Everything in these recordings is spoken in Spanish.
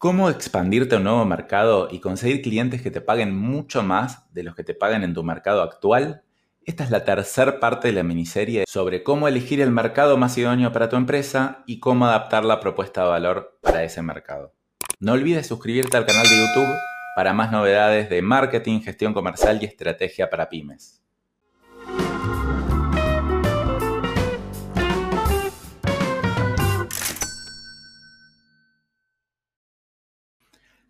¿Cómo expandirte a un nuevo mercado y conseguir clientes que te paguen mucho más de los que te pagan en tu mercado actual? Esta es la tercera parte de la miniserie sobre cómo elegir el mercado más idóneo para tu empresa y cómo adaptar la propuesta de valor para ese mercado. No olvides suscribirte al canal de YouTube para más novedades de marketing, gestión comercial y estrategia para pymes.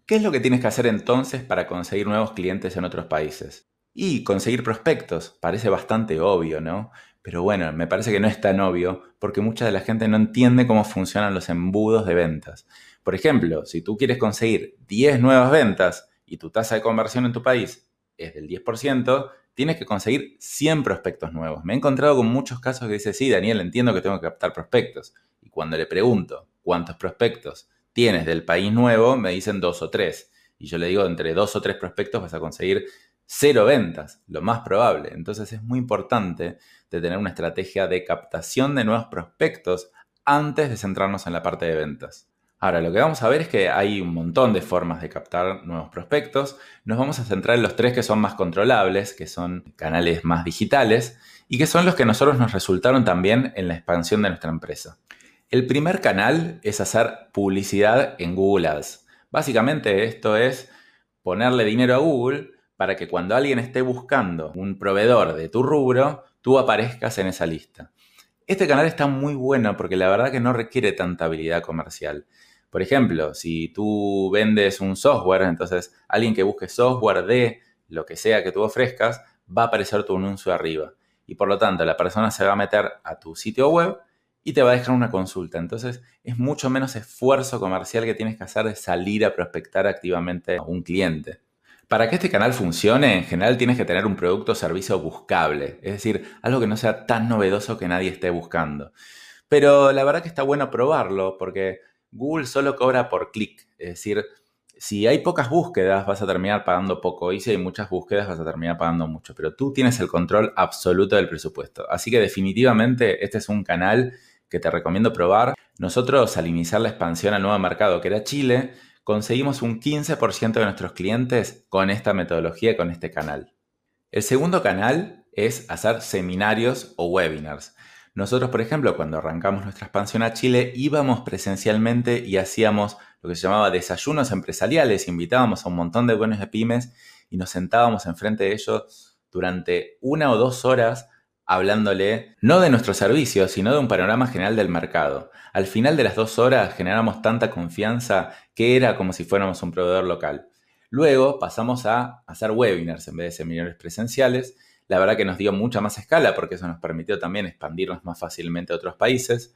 ¿Qué es lo que tienes que hacer entonces para conseguir nuevos clientes en otros países? Y conseguir prospectos. Parece bastante obvio, ¿no? Pero bueno, me parece que no es tan obvio porque mucha de la gente no entiende cómo funcionan los embudos de ventas. Por ejemplo, si tú quieres conseguir 10 nuevas ventas y tu tasa de conversión en tu país es del 10%, tienes que conseguir 100 prospectos nuevos. Me he encontrado con muchos casos que dice, sí, Daniel, entiendo que tengo que captar prospectos. Y cuando le pregunto cuántos prospectos tienes del país nuevo, me dicen dos o tres. Y yo le digo, entre dos o tres prospectos vas a conseguir cero ventas, lo más probable. Entonces es muy importante de tener una estrategia de captación de nuevos prospectos antes de centrarnos en la parte de ventas. Ahora, lo que vamos a ver es que hay un montón de formas de captar nuevos prospectos. Nos vamos a centrar en los tres que son más controlables, que son canales más digitales y que son los que a nosotros nos resultaron también en la expansión de nuestra empresa. El primer canal es hacer publicidad en Google Ads. Básicamente esto es ponerle dinero a Google para que cuando alguien esté buscando un proveedor de tu rubro, tú aparezcas en esa lista. Este canal está muy bueno porque la verdad que no requiere tanta habilidad comercial. Por ejemplo, si tú vendes un software, entonces alguien que busque software de lo que sea que tú ofrezcas, va a aparecer tu anuncio arriba. Y por lo tanto, la persona se va a meter a tu sitio web y te va a dejar una consulta. Entonces es mucho menos esfuerzo comercial que tienes que hacer de salir a prospectar activamente a un cliente. Para que este canal funcione, en general tienes que tener un producto o servicio buscable, es decir, algo que no sea tan novedoso que nadie esté buscando. Pero la verdad que está bueno probarlo porque Google solo cobra por clic, es decir, si hay pocas búsquedas vas a terminar pagando poco y si hay muchas búsquedas vas a terminar pagando mucho, pero tú tienes el control absoluto del presupuesto. Así que definitivamente este es un canal que te recomiendo probar. Nosotros al iniciar la expansión al nuevo mercado que era Chile, conseguimos un 15% de nuestros clientes con esta metodología, con este canal. El segundo canal es hacer seminarios o webinars. Nosotros, por ejemplo, cuando arrancamos nuestra expansión a Chile, íbamos presencialmente y hacíamos lo que se llamaba desayunos empresariales, invitábamos a un montón de buenos de pymes y nos sentábamos enfrente de ellos durante una o dos horas hablándole no de nuestro servicio, sino de un panorama general del mercado. Al final de las dos horas generamos tanta confianza que era como si fuéramos un proveedor local. Luego pasamos a hacer webinars en vez de seminarios presenciales. La verdad que nos dio mucha más escala porque eso nos permitió también expandirnos más fácilmente a otros países.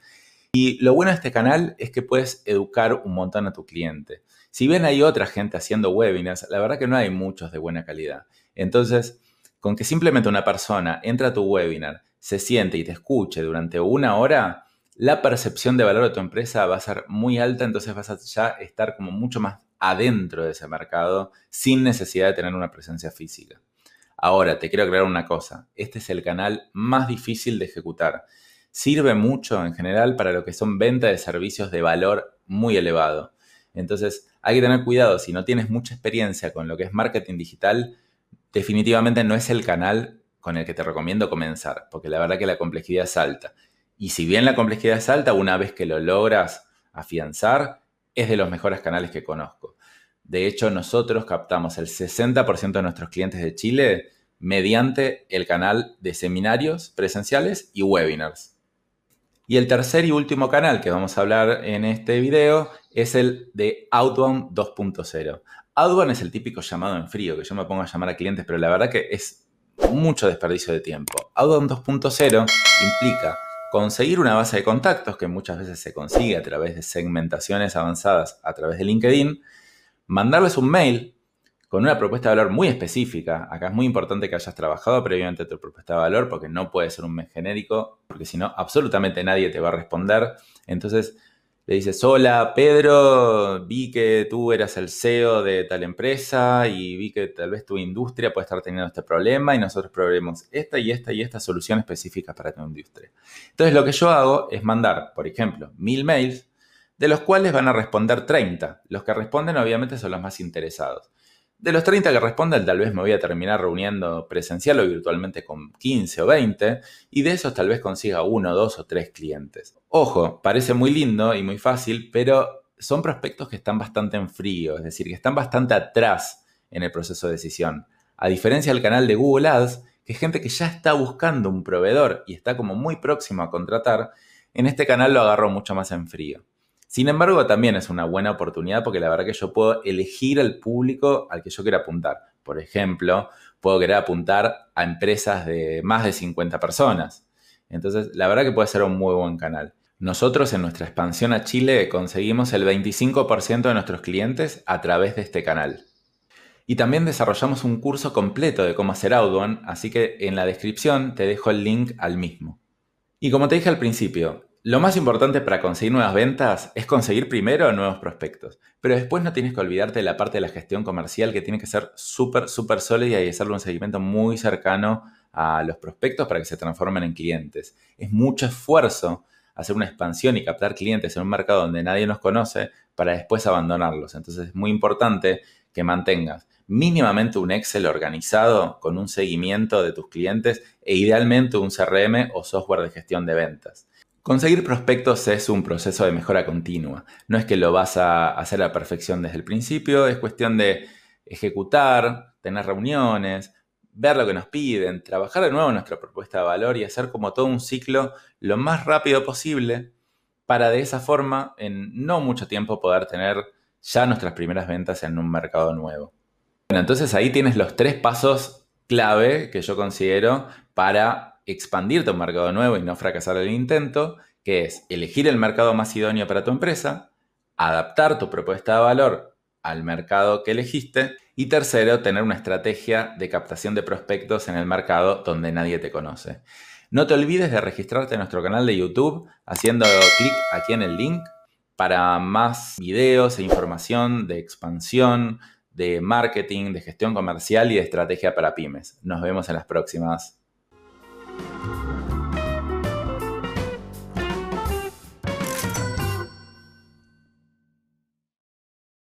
Y lo bueno de este canal es que puedes educar un montón a tu cliente. Si bien hay otra gente haciendo webinars, la verdad que no hay muchos de buena calidad. Entonces, con que simplemente una persona entra a tu webinar, se siente y te escuche durante una hora, la percepción de valor de tu empresa va a ser muy alta, entonces vas a ya estar como mucho más adentro de ese mercado sin necesidad de tener una presencia física. Ahora, te quiero aclarar una cosa, este es el canal más difícil de ejecutar. Sirve mucho en general para lo que son ventas de servicios de valor muy elevado. Entonces, hay que tener cuidado, si no tienes mucha experiencia con lo que es marketing digital, definitivamente no es el canal con el que te recomiendo comenzar, porque la verdad que la complejidad es alta. Y si bien la complejidad es alta, una vez que lo logras afianzar, es de los mejores canales que conozco. De hecho, nosotros captamos el 60% de nuestros clientes de Chile mediante el canal de seminarios presenciales y webinars. Y el tercer y último canal que vamos a hablar en este video es el de Outbound 2.0. Outbound es el típico llamado en frío, que yo me pongo a llamar a clientes, pero la verdad que es mucho desperdicio de tiempo. Outbound 2.0 implica conseguir una base de contactos que muchas veces se consigue a través de segmentaciones avanzadas a través de LinkedIn, mandarles un mail con una propuesta de valor muy específica. Acá es muy importante que hayas trabajado previamente tu propuesta de valor porque no puede ser un mes genérico, porque si no, absolutamente nadie te va a responder. Entonces, le dices, hola Pedro, vi que tú eras el CEO de tal empresa y vi que tal vez tu industria puede estar teniendo este problema y nosotros proveemos esta y esta y esta solución específica para tu industria. Entonces lo que yo hago es mandar, por ejemplo, mil mails de los cuales van a responder 30. Los que responden obviamente son los más interesados. De los 30 que responden, tal vez me voy a terminar reuniendo presencial o virtualmente con 15 o 20, y de esos tal vez consiga uno, dos o tres clientes. Ojo, parece muy lindo y muy fácil, pero son prospectos que están bastante en frío, es decir, que están bastante atrás en el proceso de decisión. A diferencia del canal de Google Ads, que es gente que ya está buscando un proveedor y está como muy próximo a contratar, en este canal lo agarro mucho más en frío. Sin embargo, también es una buena oportunidad porque la verdad que yo puedo elegir al público al que yo quiera apuntar. Por ejemplo, puedo querer apuntar a empresas de más de 50 personas. Entonces, la verdad que puede ser un muy buen canal. Nosotros en nuestra expansión a Chile conseguimos el 25% de nuestros clientes a través de este canal. Y también desarrollamos un curso completo de cómo hacer outbound, así que en la descripción te dejo el link al mismo. Y como te dije al principio, lo más importante para conseguir nuevas ventas es conseguir primero nuevos prospectos, pero después no tienes que olvidarte de la parte de la gestión comercial que tiene que ser súper, súper sólida y hacerle un seguimiento muy cercano a los prospectos para que se transformen en clientes. Es mucho esfuerzo hacer una expansión y captar clientes en un mercado donde nadie nos conoce para después abandonarlos. Entonces es muy importante que mantengas mínimamente un Excel organizado con un seguimiento de tus clientes e idealmente un CRM o software de gestión de ventas. Conseguir prospectos es un proceso de mejora continua. No es que lo vas a hacer a perfección desde el principio, es cuestión de ejecutar, tener reuniones, ver lo que nos piden, trabajar de nuevo nuestra propuesta de valor y hacer como todo un ciclo lo más rápido posible para de esa forma en no mucho tiempo poder tener ya nuestras primeras ventas en un mercado nuevo. Bueno, entonces ahí tienes los tres pasos clave que yo considero para expandirte a un mercado nuevo y no fracasar el intento, que es elegir el mercado más idóneo para tu empresa, adaptar tu propuesta de valor al mercado que elegiste y tercero, tener una estrategia de captación de prospectos en el mercado donde nadie te conoce. No te olvides de registrarte en nuestro canal de YouTube haciendo clic aquí en el link para más videos e información de expansión, de marketing, de gestión comercial y de estrategia para pymes. Nos vemos en las próximas. Thank you.